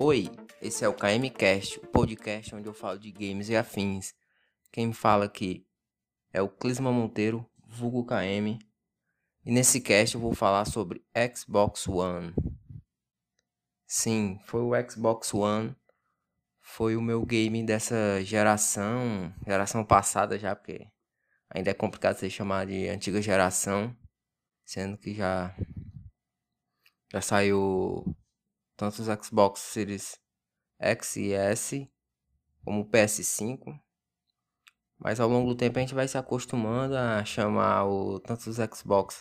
Oi, esse é o KMcast, o podcast onde eu falo de games e afins. Quem me fala aqui é o Clisma Monteiro, vulgo KM. E nesse cast eu vou falar sobre Xbox One. Sim, foi o Xbox One. Foi o meu game dessa geração, geração passada já, porque ainda é complicado ser chamado de antiga geração, sendo que já já saiu tanto os Xbox Series X e S como o PS5. Mas ao longo do tempo a gente vai se acostumando a chamar o, tanto os Xbox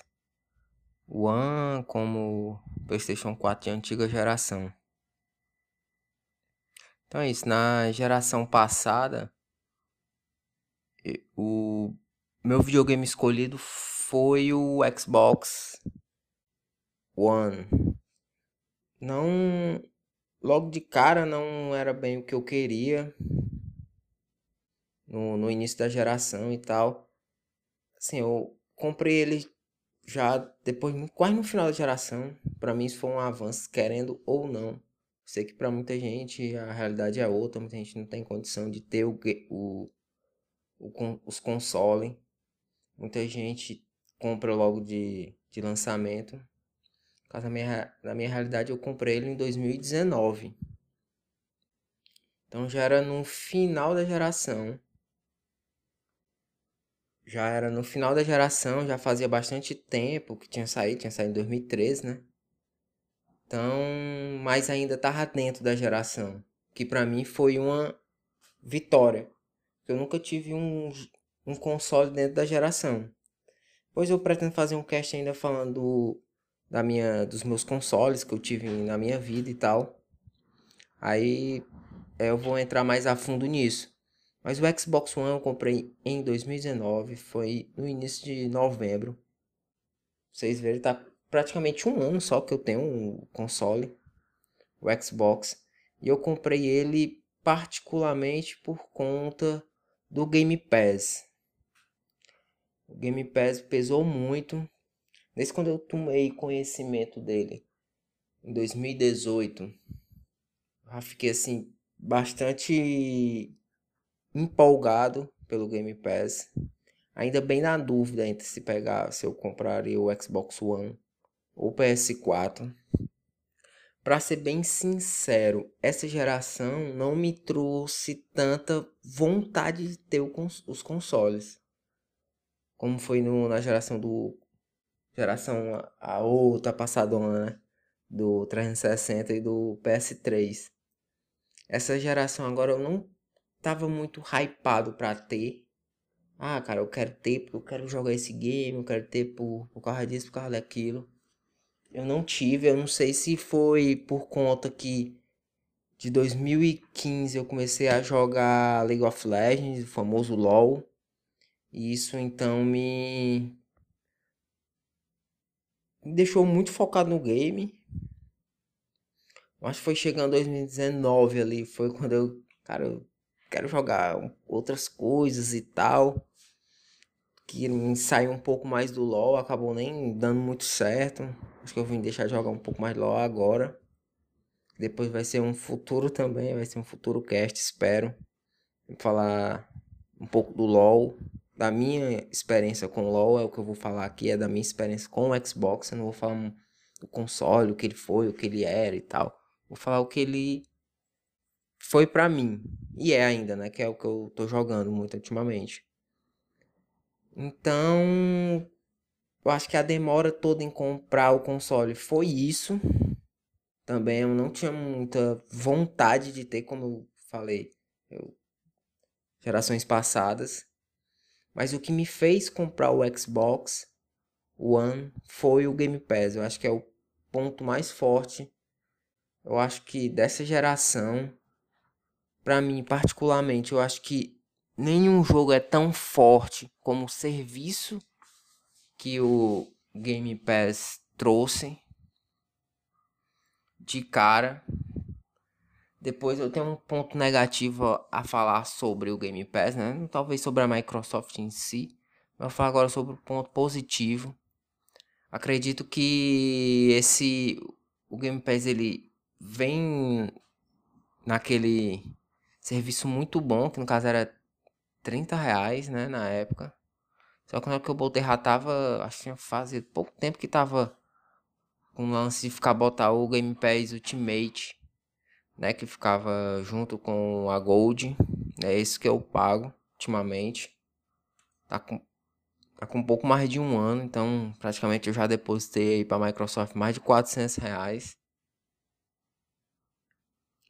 One como PlayStation 4 de antiga geração. Então é isso. Na geração passada, o meu videogame escolhido foi o Xbox One. Não. Logo de cara não era bem o que eu queria. No, no início da geração e tal. Assim, eu comprei ele já depois, quase no final da geração. Para mim isso foi um avanço, querendo ou não. Sei que para muita gente a realidade é outra, muita gente não tem condição de ter o, o, o os consoles. Muita gente compra logo de, de lançamento. Na minha, na minha realidade, eu comprei ele em 2019. Então já era no final da geração. Já era no final da geração, já fazia bastante tempo que tinha saído, tinha saído em 2013, né? Então, mas ainda tava dentro da geração, que para mim foi uma vitória. Eu nunca tive um, um console dentro da geração. Pois eu pretendo fazer um cast ainda falando da minha, dos meus consoles que eu tive na minha vida e tal. Aí é, eu vou entrar mais a fundo nisso. Mas o Xbox One eu comprei em 2019, foi no início de novembro. Vocês verem, tá praticamente um ano só que eu tenho um console, o Xbox. E eu comprei ele particularmente por conta do Game Pass. O Game Pass pesou muito Desde quando eu tomei conhecimento dele, em 2018, já fiquei assim, bastante empolgado pelo Game Pass. Ainda bem na dúvida entre se pegar, se eu compraria o Xbox One ou PS4. Para ser bem sincero, essa geração não me trouxe tanta vontade de ter os consoles. Como foi no, na geração do geração a outra passadona, né? Do 360 e do PS3. Essa geração agora eu não tava muito hypado pra ter. Ah, cara, eu quero ter porque eu quero jogar esse game, eu quero ter por, por causa disso, por causa daquilo. Eu não tive, eu não sei se foi por conta que de 2015 eu comecei a jogar League of Legends, o famoso LoL. E isso então me me deixou muito focado no game. Acho que foi chegando 2019 ali, foi quando eu, cara, eu quero jogar outras coisas e tal. Que me saiu um pouco mais do LoL, acabou nem dando muito certo. Acho que eu vim deixar de jogar um pouco mais LoL agora. Depois vai ser um futuro também, vai ser um futuro cast, espero. Vou falar um pouco do LoL, da minha experiência com o LoL, é o que eu vou falar aqui, é da minha experiência com o Xbox. Eu não vou falar do console, o que ele foi, o que ele era e tal. Vou falar o que ele foi para mim. E é ainda, né? Que é o que eu tô jogando muito ultimamente. Então, eu acho que a demora toda em comprar o console foi isso. Também eu não tinha muita vontade de ter, como eu falei, eu, gerações passadas. Mas o que me fez comprar o Xbox One foi o Game Pass. Eu acho que é o ponto mais forte. Eu acho que dessa geração, para mim particularmente, eu acho que nenhum jogo é tão forte como o serviço que o Game Pass trouxe de cara depois eu tenho um ponto negativo a falar sobre o Game Pass, né? Talvez sobre a Microsoft em si. Vou falar agora sobre o ponto positivo. Acredito que esse o Game Pass ele vem naquele serviço muito bom, que no caso era 30 reais, né, na época. Só que na hora que eu botei já tava, acho que fazia pouco tempo que tava com o lance de ficar botar o Game Pass Ultimate, né, que ficava junto com a Gold, é esse que eu pago ultimamente. Tá com tá com um pouco mais de um ano, então praticamente eu já depositei para a Microsoft mais de 400 reais.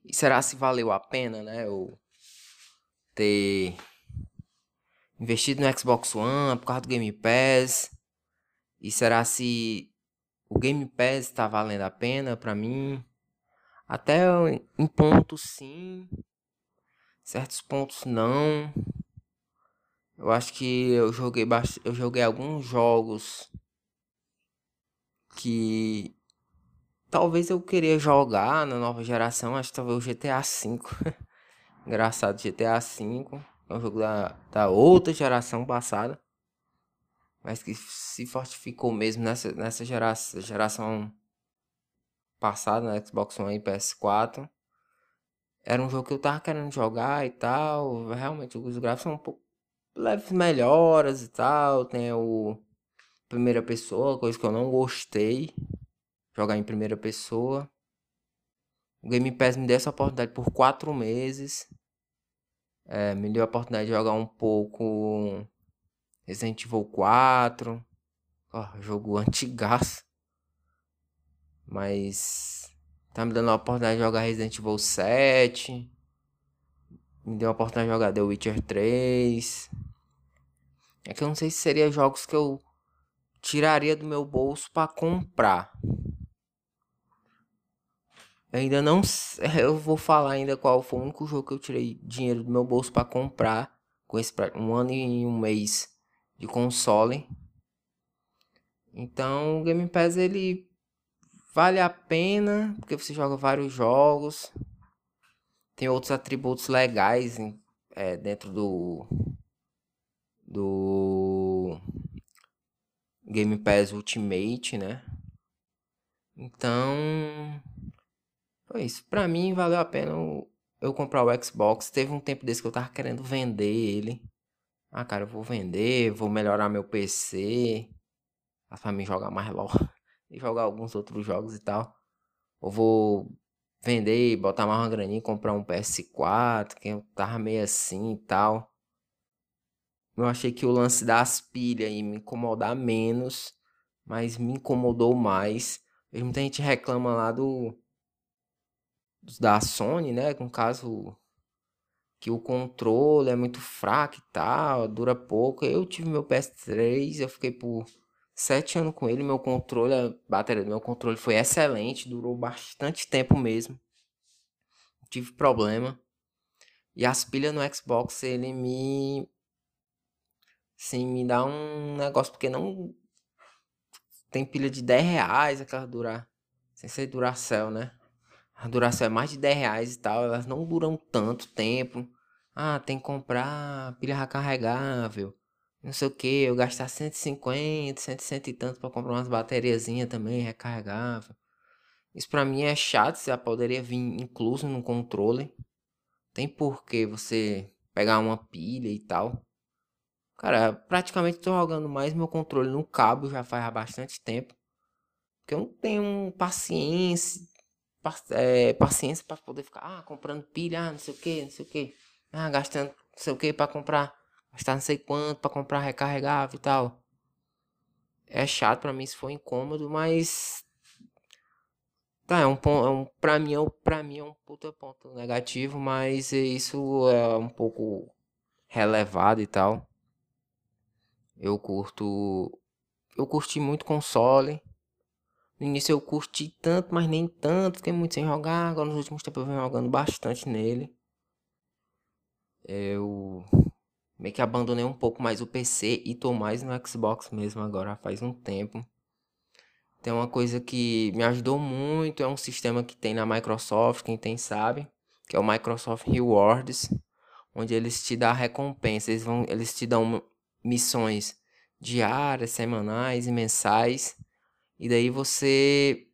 E será se valeu a pena, né? Eu ter investido no Xbox One por causa do Game Pass? E será se o Game Pass está valendo a pena para mim? Até em pontos sim, certos pontos não. Eu acho que eu joguei eu joguei alguns jogos que talvez eu queria jogar na nova geração, acho que talvez o GTA V. Engraçado, GTA V é um jogo da, da outra geração passada. Mas que se fortificou mesmo nessa, nessa geração, geração passada, na Xbox One e PS4. Era um jogo que eu tava querendo jogar e tal. Realmente os gráficos são um pouco leves melhoras e tal. Tem o primeira pessoa, coisa que eu não gostei. Jogar em primeira pessoa. O Game Pass me deu essa oportunidade por quatro meses. É, me deu a oportunidade de jogar um pouco Resident Evil 4. Oh, jogo antigaço. Mas tá me dando a oportunidade de jogar Resident Evil 7. Me deu a oportunidade de jogar The Witcher 3. É que eu não sei se seria jogos que eu tiraria do meu bolso para comprar. Eu ainda não eu vou falar ainda qual foi o único jogo que eu tirei dinheiro do meu bolso para comprar com esse um ano e um mês de console. Então, o Game Pass ele vale a pena porque você joga vários jogos. Tem outros atributos legais é, dentro do do Game Pass Ultimate, né? Então, foi isso. Pra mim, valeu a pena eu comprar o Xbox. Teve um tempo desse que eu tava querendo vender ele. Ah, cara, eu vou vender, vou melhorar meu PC. Pra mim jogar mais LOL. E jogar alguns outros jogos e tal. Ou vou vender, botar mais uma graninha, comprar um PS4, que eu tava meio assim e tal. Eu achei que o lance das pilhas ia me incomodar menos, mas me incomodou mais. Muita gente reclama lá do da Sony, né? Com caso que o controle é muito fraco e tal, dura pouco. Eu tive meu PS3, eu fiquei por sete anos com ele. Meu controle, a bateria do meu controle foi excelente, durou bastante tempo mesmo. Não tive problema. E as pilhas no Xbox, ele me Sim, me dá um negócio, porque não. Tem pilha de 10 reais aquela durar. Sem ser Duracell, né? A Duracell é mais de 10 reais e tal. Elas não duram tanto tempo. Ah, tem que comprar pilha recarregável. Não sei o que. Eu gastar 150, 160 e tanto pra comprar umas bateriazinhas também recarregável. Isso pra mim é chato. Já poderia vir incluso no controle. Tem por que você pegar uma pilha e tal. Cara, praticamente tô jogando mais meu controle no cabo já faz bastante tempo. Porque eu não tenho paciência, é, paciência para poder ficar ah, comprando pilha, ah, não sei o que, não sei o que. Ah, gastando não sei o que para comprar, gastar não sei quanto para comprar recarregável e tal. É chato para mim se for incômodo, mas tá, é um ponto, é um, para mim é um, para mim é um puta ponto negativo, mas isso é um pouco relevado e tal. Eu curto. Eu curti muito console. No início eu curti tanto, mas nem tanto. Fiquei muito sem jogar. Agora nos últimos tempos eu venho jogando bastante nele. Eu meio que abandonei um pouco mais o PC e tô mais no Xbox mesmo agora faz um tempo. Tem uma coisa que me ajudou muito, é um sistema que tem na Microsoft, quem tem sabe, que é o Microsoft Rewards, onde eles te dão recompensa, eles vão, eles te dão missões diárias, semanais e mensais. E daí você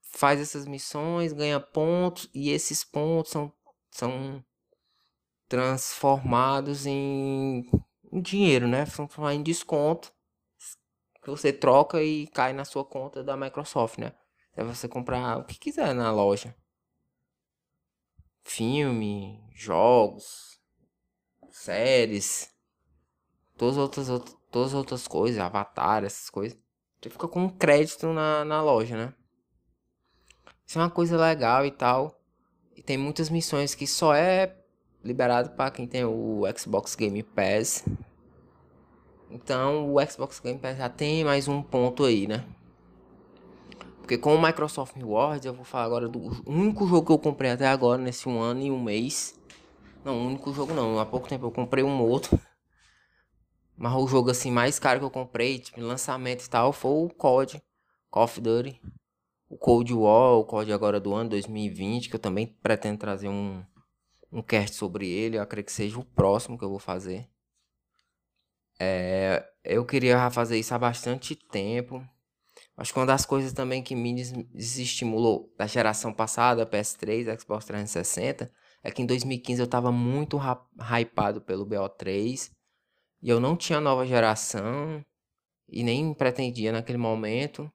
faz essas missões, ganha pontos e esses pontos são são transformados em, dinheiro, né? São em desconto que você troca e cai na sua conta da Microsoft, né? É você comprar o que quiser na loja. Filme, jogos, séries, todas outras, todas outras coisas, avatar, essas coisas. Você fica com crédito na, na loja, né? Isso é uma coisa legal e tal. E tem muitas missões que só é liberado para quem tem o Xbox Game Pass. Então o Xbox Game Pass já tem mais um ponto aí, né? Porque com o Microsoft Rewards, eu vou falar agora do único jogo que eu comprei até agora, nesse um ano e um mês. Não, o único jogo não, há pouco tempo eu comprei um outro. Mas o jogo assim mais caro que eu comprei, tipo, lançamento e tal, foi o COD, Call of Duty. O Cold War, o COD agora do ano 2020, que eu também pretendo trazer um, um cast sobre ele. Eu acredito que seja o próximo que eu vou fazer. É, eu queria fazer isso há bastante tempo. Acho que uma das coisas também que me desestimulou da geração passada, PS3, Xbox 360, é que em 2015 eu tava muito hypado pelo BO3 e eu não tinha nova geração e nem pretendia naquele momento.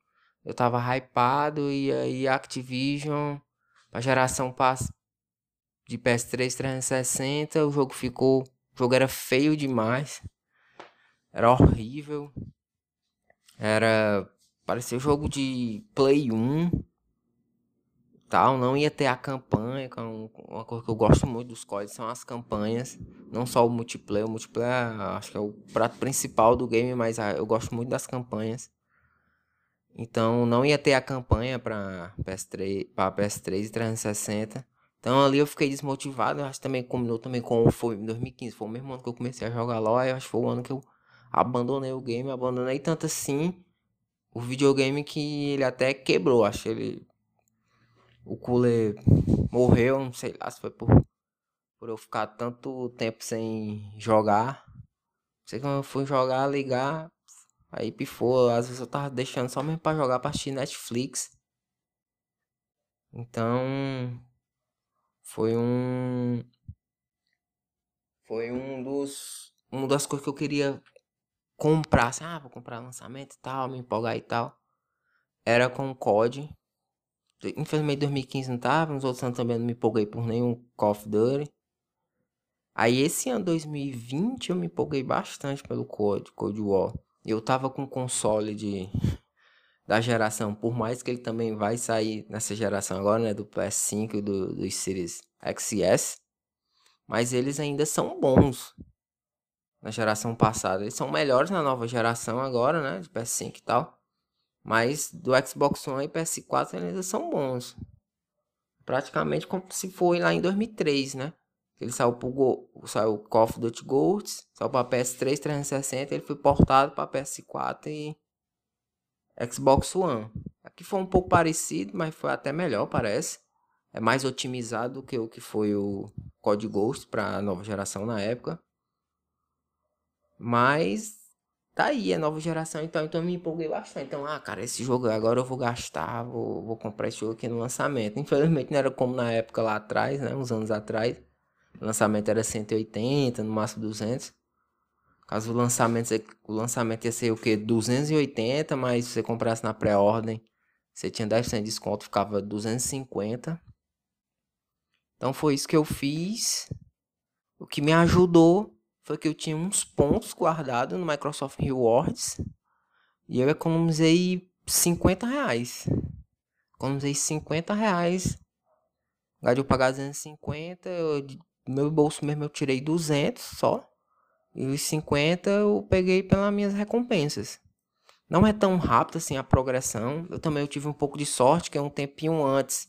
Eu tava hypado e aí Activision, a geração de PS3 360, o jogo ficou, o jogo era feio demais. Era horrível. Era Parecia jogo de Play 1. Tal, não ia ter a campanha, que é uma coisa que eu gosto muito dos códigos, são as campanhas, não só o multiplayer, o multiplayer acho que é o prato principal do game, mas ah, eu gosto muito das campanhas. Então não ia ter a campanha para PS3, para PS3 e 360. Então ali eu fiquei desmotivado, acho que também combinou também com foi 2015, foi o mesmo ano que eu comecei a jogar LoL, eu acho que foi o ano que eu abandonei o game, abandonei tanto assim o videogame que ele até quebrou, acho que ele. O cooler morreu, não sei lá se foi por, por eu ficar tanto tempo sem jogar. Sei que quando eu fui jogar, ligar, aí pifou. Às vezes eu tava deixando só mesmo pra jogar pra assistir Netflix. Então. Foi um. Foi um dos. Uma das coisas que eu queria comprar, assim, ah, vou comprar lançamento e tal, me empolgar e tal. Era com o COD. Infelizmente 2015 não tava, nos outros anos também não me empolguei por nenhum Call of Duty. Aí esse ano 2020 eu me empolguei bastante pelo COD, Cold War. Eu tava com console de da geração, por mais que ele também vai sair nessa geração agora, né, do PS5 e do, do Series XS, mas eles ainda são bons na geração passada. Eles são melhores na nova geração agora, né? De PS5 e tal. Mas do Xbox One e PS4 ainda são bons. Praticamente como se foi lá em 2003, né? Ele saiu pro Go, saiu Call of Duty Ghosts, saiu para PS3 360, ele foi portado para PS4 e Xbox One. Aqui foi um pouco parecido, mas foi até melhor, parece. É mais otimizado do que o que foi o Code Ghost para a nova geração na época. Mas tá aí, é nova geração, então, então eu me empolguei bastante. Então, ah, cara, esse jogo agora eu vou gastar, vou, vou comprar esse jogo aqui no lançamento. Infelizmente não era como na época lá atrás, né? Uns anos atrás. O lançamento era 180, no máximo 200. Caso o lançamento, o lançamento ia ser o que? 280, mas se você comprasse na pré-ordem, você tinha 10% de desconto, ficava 250. Então foi isso que eu fiz. O que me ajudou foi que eu tinha uns pontos guardados no Microsoft Rewards e eu economizei 50 reais. Economizei 50 reais. Ao de eu pagar 250, eu, meu bolso mesmo eu tirei 200 só. E os 50 eu peguei pelas minhas recompensas. Não é tão rápido assim a progressão. Eu também eu tive um pouco de sorte, que é um tempinho antes,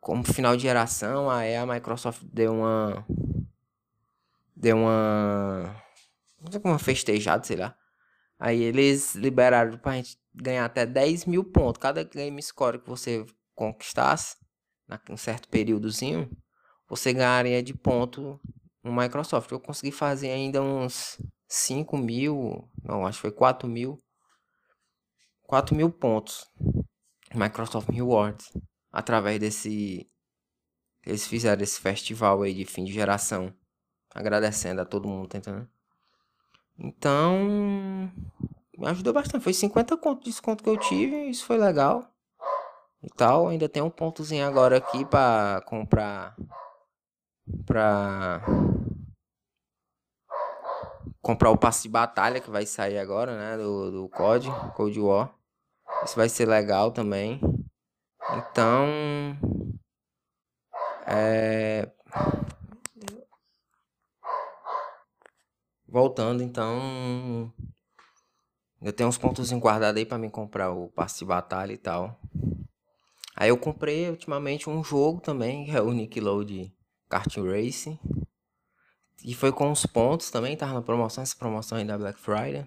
como final de geração, aí a Microsoft deu uma deu uma. Não sei como, uma festejada, sei lá. Aí eles liberaram pra gente ganhar até 10 mil pontos. Cada game score que você conquistasse, um certo períodozinho, você ganharia de ponto no Microsoft. Eu consegui fazer ainda uns 5 mil, não, acho que foi 4 mil. 4 mil pontos. Microsoft Rewards. Através desse Eles fizeram esse festival aí de fim de geração. Agradecendo a todo mundo, tá? Então, me ajudou bastante. Foi 50 conto de desconto que eu tive, isso foi legal. E tal, ainda tem um pontozinho agora aqui para comprar pra comprar o passe de batalha que vai sair agora, né, do, do COD, Cold War. Isso vai ser legal também. Então, é voltando, então eu tenho uns pontos guardados aí para me comprar o passe de batalha e tal. Aí eu comprei ultimamente um jogo também, que é o Nickelodeon Kart Racing. E foi com os pontos também, tava na promoção, essa promoção aí da Black Friday.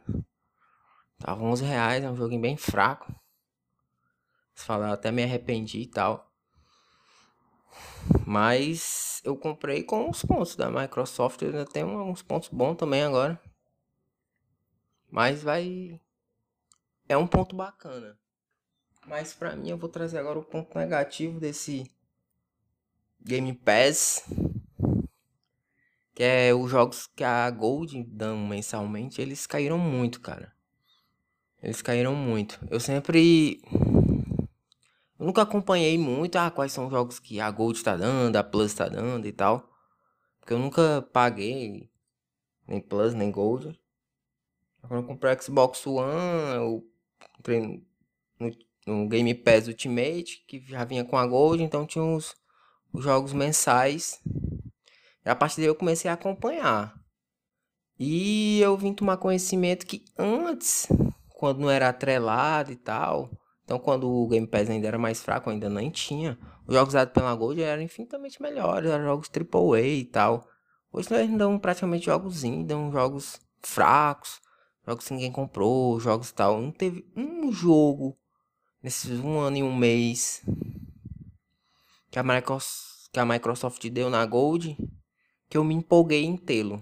Tava 11 reais, é um joguinho bem fraco. Se falar, até me arrependi e tal. Mas eu comprei com os pontos da Microsoft, ainda tem uns pontos bons também agora. Mas vai. É um ponto bacana. Mas pra mim eu vou trazer agora o ponto negativo desse Game Pass. Que é os jogos que a Gold dão mensalmente, eles caíram muito, cara. Eles caíram muito. Eu sempre. Eu nunca acompanhei muito ah, quais são os jogos que a Gold tá dando, a Plus tá dando e tal. Porque eu nunca paguei nem Plus, nem Gold. Quando eu comprei o Xbox One, eu entrei no, no Game Pass Ultimate, que já vinha com a Gold, então tinha os, os jogos mensais. E a partir daí eu comecei a acompanhar. E eu vim tomar conhecimento que antes, quando não era atrelado e tal, então quando o Game Pass ainda era mais fraco, ainda nem tinha, os jogos dados pela Gold eram infinitamente melhores, eram jogos AAA e tal. Hoje eles dão praticamente jogos indie, dão jogos fracos, jogos que ninguém comprou, jogos e tal. Não teve um jogo nesses um ano e um mês que a Microsoft, que a Microsoft deu na Gold que eu me empolguei em tê-lo.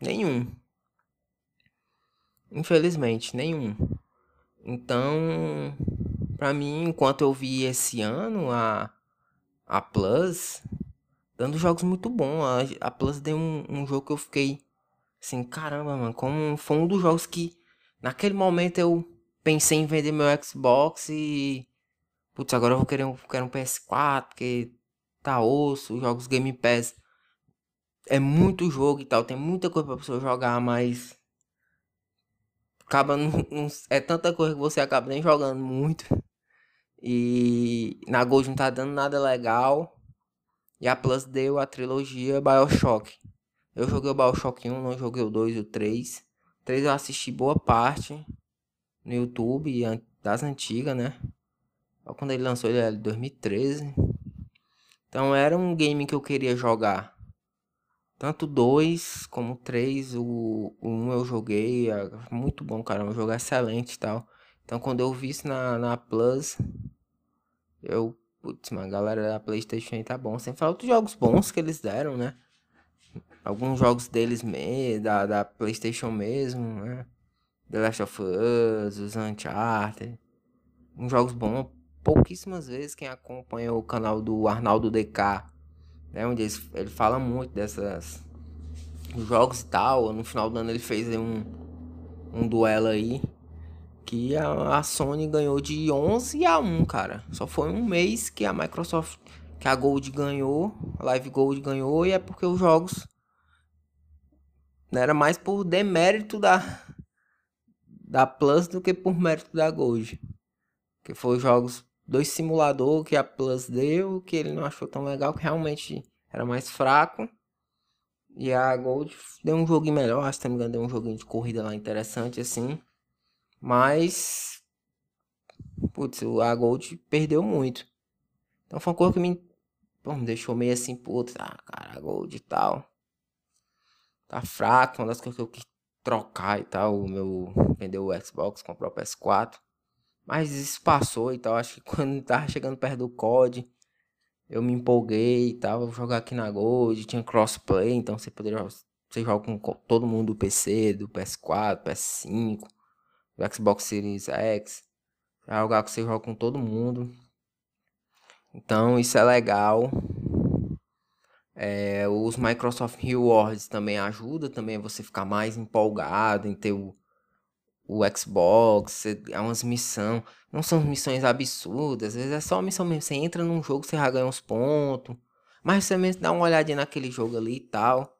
Nenhum. Infelizmente, nenhum. Então, para mim, enquanto eu vi esse ano a a Plus dando jogos muito bons, a, a Plus deu um, um jogo que eu fiquei assim, caramba, mano, como foi um dos jogos que naquele momento eu pensei em vender meu Xbox e putz, agora eu vou querer um, quero um PS4 porque tá osso, jogos Game Pass é muito jogo e tal, tem muita coisa pra pessoa jogar, mas acaba é tanta coisa que você acaba nem jogando muito. E na Gold não tá dando nada legal. E a Plus deu a trilogia BioShock. Eu joguei o BioShock 1, não joguei o 2 e o 3. O 3 eu assisti boa parte no YouTube das antigas, né? Quando ele lançou ele era de 2013. Então era um game que eu queria jogar. Tanto dois como três, o, o um eu joguei, é muito bom, cara, um jogo excelente e tal. Então quando eu vi isso na, na Plus, eu, putz, mano, a galera da Playstation tá bom. Sem falar outros jogos bons que eles deram, né? Alguns jogos deles mesmo, da, da Playstation mesmo, né? The Last of Us, os Uncharted. Uns jogos bons. Pouquíssimas vezes quem acompanha o canal do Arnaldo DK né? Onde ele, fala muito dessas jogos e tal. No final do ano ele fez um, um duelo aí que a, a, Sony ganhou de 11 a 1, cara. Só foi um mês que a Microsoft, que a Gold ganhou, a Live Gold ganhou e é porque os jogos não era mais por demérito da da Plus do que por mérito da Gold. Que foi jogos dois simulador que a Plus deu, que ele não achou tão legal, que realmente era mais fraco. E a Gold deu um joguinho melhor, acho que me engano, deu um joguinho de corrida lá interessante assim. Mas putz, a Gold perdeu muito. Então foi uma coisa que me, pô, me deixou meio assim, putz, ah, cara, a Gold e tal. Tá fraco, uma das coisas que eu quis trocar e tal, o meu vender o Xbox, comprar o PS4. Mas isso passou e tal. Acho que quando tava chegando perto do COD, eu me empolguei e tal. Vou jogar aqui na Gold, tinha crossplay, então você poderia. Você joga com todo mundo do PC, do PS4, PS5, do Xbox Series X. Jogar que você joga com todo mundo. Então isso é legal. É, os Microsoft Rewards também ajudam também você ficar mais empolgado em ter o, o Xbox, é umas missões, não são missões absurdas, às vezes é só missão mesmo, você entra num jogo, você já ganha uns pontos, mas você mesmo dá uma olhadinha naquele jogo ali e tal.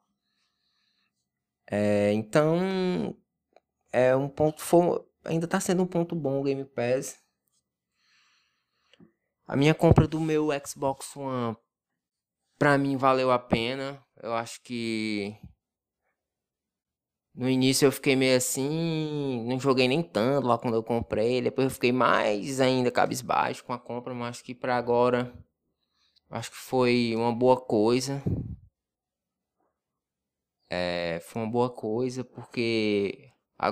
É, então, é um ponto, ainda tá sendo um ponto bom o Game Pass. A minha compra do meu Xbox One, pra mim, valeu a pena. Eu acho que no início eu fiquei meio assim, não joguei nem tanto lá quando eu comprei. Depois eu fiquei mais ainda cabisbaixo com a compra, mas acho que para agora acho que foi uma boa coisa. É, foi uma boa coisa porque a,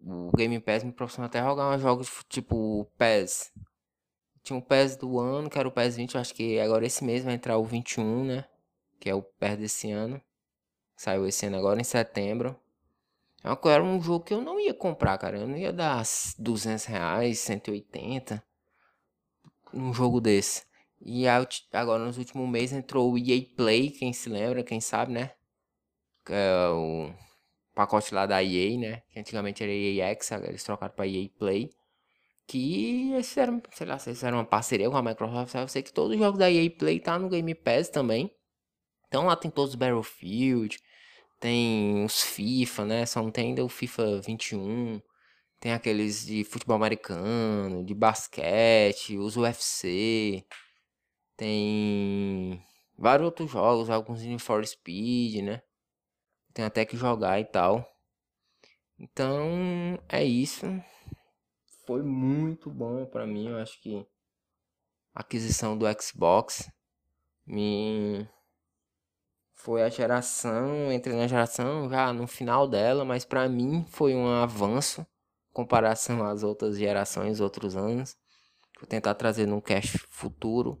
o Game Pass me proporcionou até jogar uns jogos tipo PES. Tinha o PES do ano, que era o PES 20, acho que agora esse mês vai entrar o 21, né? Que é o PES desse ano. Saiu esse ano agora em setembro. É era um jogo que eu não ia comprar, cara. Eu não ia dar 200 reais, 180 num jogo desse. E agora nos últimos meses entrou o EA Play, quem se lembra, quem sabe, né? Que é o pacote lá da EA, né? Que antigamente era EA X, agora eles trocaram para EA Play. Que eles fizeram, sei lá, fizeram uma parceria com a Microsoft. Eu sei que todos os jogos da EA Play tá no Game Pass também. Então lá tem todos os Battlefield, tem os FIFA, né? Só não tem ainda o FIFA 21. Tem aqueles de futebol americano, de basquete, os UFC. Tem vários outros jogos, alguns Need for Speed, né? Tem até que jogar e tal. Então, é isso. Foi muito bom para mim, eu acho que a aquisição do Xbox me foi a geração, entrei na geração já no final dela, mas para mim foi um avanço em comparação às outras gerações, outros anos. Vou tentar trazer num cast futuro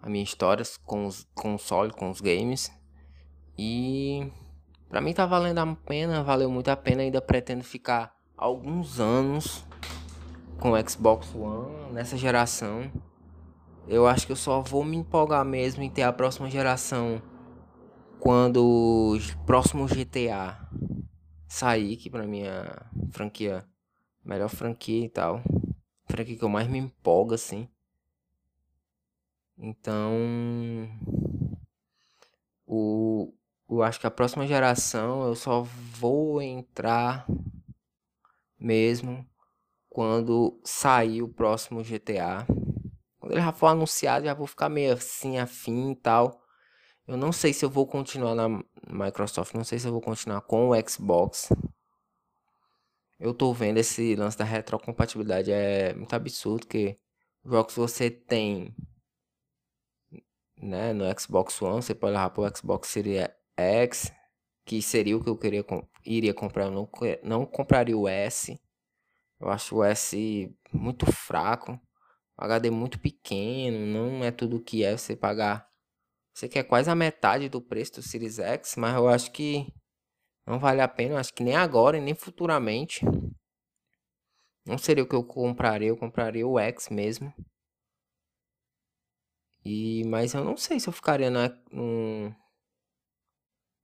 a minha história com os consoles, com os games. E para mim tá valendo a pena, valeu muito a pena, ainda pretendo ficar alguns anos com o Xbox One nessa geração. Eu acho que eu só vou me empolgar mesmo em ter a próxima geração quando o próximo GTA sair, que pra mim é franquia, melhor franquia e tal. Franquia que eu mais me empolgo assim. Então, o, eu acho que a próxima geração eu só vou entrar mesmo quando sair o próximo GTA. Quando ele já for anunciado, já vou ficar meio assim, afim e tal. Eu não sei se eu vou continuar na Microsoft, não sei se eu vou continuar com o Xbox. Eu tô vendo esse lance da retrocompatibilidade é muito absurdo, que jogos você tem né, no Xbox One, você pode levar pro Xbox Series X, que seria o que eu queria iria comprar, eu não, não compraria o S. Eu acho o S muito fraco. HD muito pequeno, não é tudo que é você pagar. Você quer quase a metade do preço do Series X, mas eu acho que não vale a pena. Eu acho que nem agora e nem futuramente. Não seria o que eu compraria, eu compraria o X mesmo. E, mas eu não sei se eu ficaria na,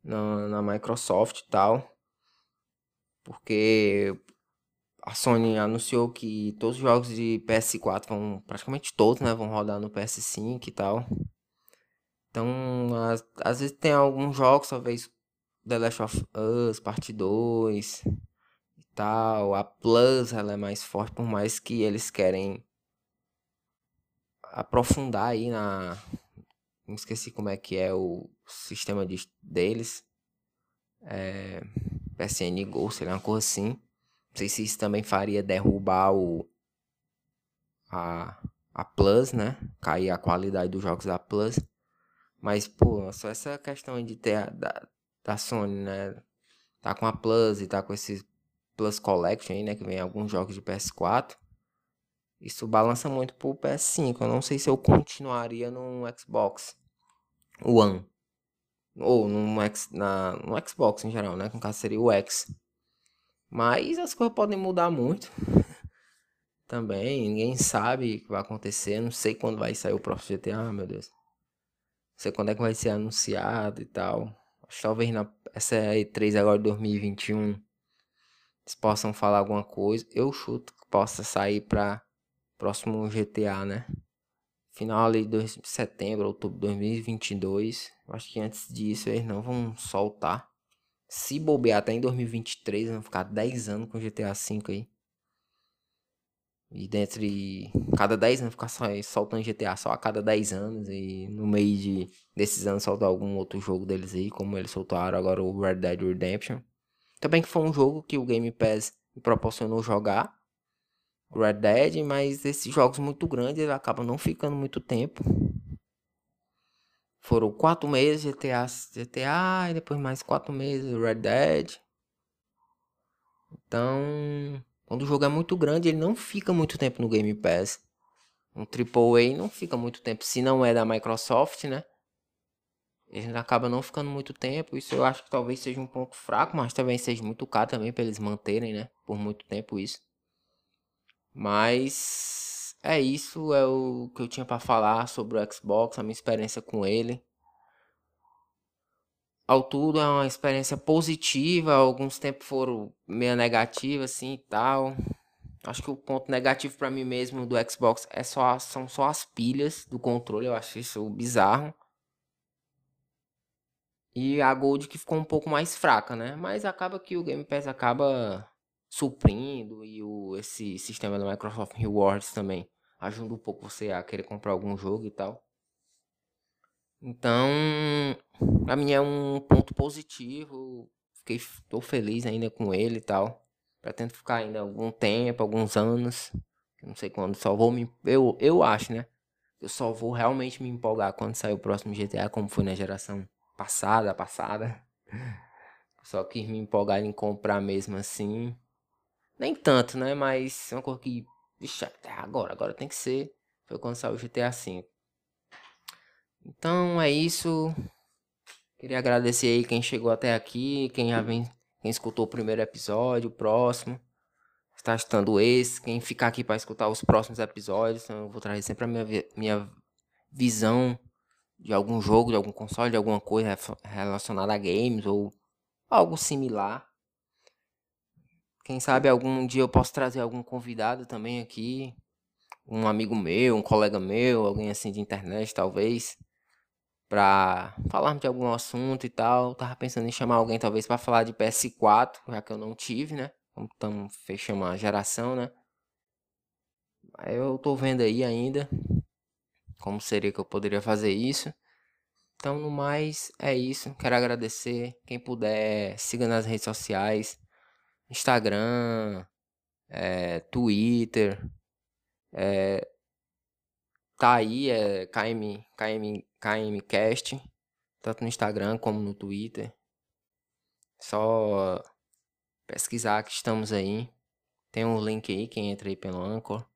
na, na Microsoft e tal. Porque a Sony anunciou que todos os jogos de PS4 vão, praticamente todos, né, vão rodar no PS5 e tal. Então, às, às vezes tem alguns jogos, talvez The Last of Us, parte 2 e tal. A Plus, ela é mais forte, por mais que eles querem aprofundar aí na... Não esqueci como é que é o sistema de, deles. É, PSN Go, sei lá, uma coisa assim sei se isso também faria derrubar o a, a Plus, né? Cair a qualidade dos jogos da Plus. Mas, pô, só essa questão de ter a, da, da Sony, né? Tá com a Plus e tá com esse Plus Collection aí, né? Que vem alguns jogos de PS4. Isso balança muito pro PS5. Eu não sei se eu continuaria no Xbox One. Ou no, X, na, no Xbox em geral, né? No caso seria o X. Mas as coisas podem mudar muito. Também, ninguém sabe o que vai acontecer. Não sei quando vai sair o próximo GTA, meu Deus. sei quando é que vai ser anunciado e tal. Acho talvez na essa E3 agora de 2021 eles possam falar alguma coisa. Eu chuto que possa sair para próximo GTA, né? Final ali de setembro, outubro de 2022. Acho que antes disso eles não vão soltar. Se bobear até em 2023, vão ficar 10 anos com GTA V aí. E dentre cada 10 anos ficar soltando GTA só a cada 10 anos. E no meio de, desses anos soltar algum outro jogo deles aí, como eles soltaram agora o Red Dead Redemption. Também que foi um jogo que o Game Pass me proporcionou jogar. Red Dead, mas esses jogos muito grandes acabam não ficando muito tempo. Foram quatro meses GTA, GTA e depois mais quatro meses Red Dead. Então, quando o jogo é muito grande, ele não fica muito tempo no Game Pass. Um AAA não fica muito tempo, se não é da Microsoft, né? Ele acaba não ficando muito tempo. Isso eu acho que talvez seja um ponto fraco, mas também seja muito caro também para eles manterem, né? Por muito tempo isso. Mas é isso, é o que eu tinha para falar sobre o Xbox, a minha experiência com ele. Ao tudo é uma experiência positiva, alguns tempos foram meio negativos assim e tal. Acho que o ponto negativo para mim mesmo do Xbox é só são só as pilhas do controle, eu acho isso bizarro. E a Gold que ficou um pouco mais fraca, né? Mas acaba que o Game Pass acaba suprindo e o, esse sistema da Microsoft Rewards também ajuda um pouco você a querer comprar algum jogo e tal. Então, pra mim é um ponto positivo. Fiquei, tô feliz ainda com ele e tal. Pretendo ficar ainda algum tempo, alguns anos. Não sei quando, só vou me. Eu, eu acho, né? Eu só vou realmente me empolgar quando sair o próximo GTA, como foi na geração passada, passada. Só quis me empolgar em comprar mesmo assim. Nem tanto, né? Mas é uma coisa que. Vixe, agora, agora tem que ser. Foi quando saiu o GTA V. Então é isso. Queria agradecer aí quem chegou até aqui, quem já vem, quem escutou o primeiro episódio, o próximo. Está estando esse, quem ficar aqui para escutar os próximos episódios, eu vou trazer sempre a minha, minha visão de algum jogo, de algum console, de alguma coisa relacionada a games ou algo similar. Quem sabe algum dia eu posso trazer algum convidado também aqui, um amigo meu, um colega meu, alguém assim de internet talvez, para falarmos de algum assunto e tal. Tava pensando em chamar alguém talvez para falar de PS4, já que eu não tive, né? Estamos fechando a geração, né? Eu tô vendo aí ainda como seria que eu poderia fazer isso. Então, no mais, é isso. Quero agradecer. Quem puder, siga nas redes sociais: Instagram, é, Twitter. É, tá aí, é KM, KM, KMCast. Tanto no Instagram como no Twitter. Só pesquisar que estamos aí. Tem um link aí, quem entra aí pelo Anchor.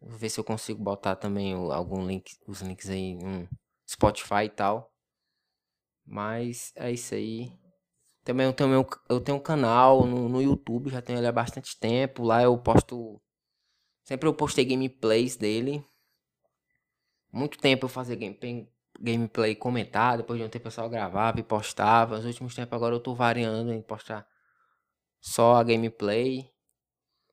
Vou ver se eu consigo botar também algum link, os links aí no Spotify e tal. Mas é isso aí. Também eu tenho, eu tenho um canal no, no YouTube, já tenho ele há bastante tempo. Lá eu posto. Sempre eu postei gameplays dele. Muito tempo eu fazia gameplay, gameplay comentado. Depois de um tempo eu só gravava e postava. Nos últimos tempos agora eu tô variando em postar só a gameplay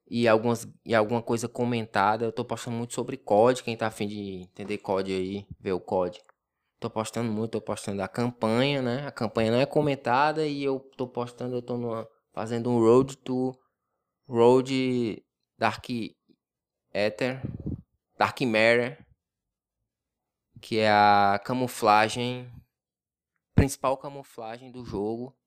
e, algumas, e alguma coisa comentada. Eu tô postando muito sobre COD. Quem tá afim de entender COD aí, ver o COD. Tô postando muito, tô postando a campanha, né? A campanha não é comentada e eu tô postando, eu tô numa, fazendo um road to road Dark Ether, Dark Matter, que é a camuflagem principal camuflagem do jogo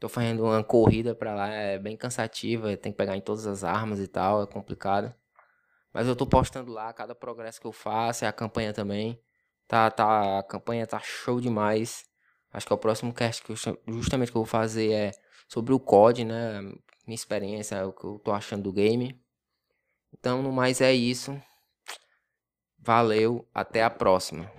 Tô fazendo uma corrida pra lá, é bem cansativa, tem que pegar em todas as armas e tal, é complicado. Mas eu tô postando lá cada progresso que eu faço, e a campanha também. Tá, tá, a campanha tá show demais. Acho que é o próximo cast que eu, justamente que eu vou fazer é sobre o COD, né? Minha experiência, o que eu tô achando do game. Então, no mais é isso. Valeu, até a próxima.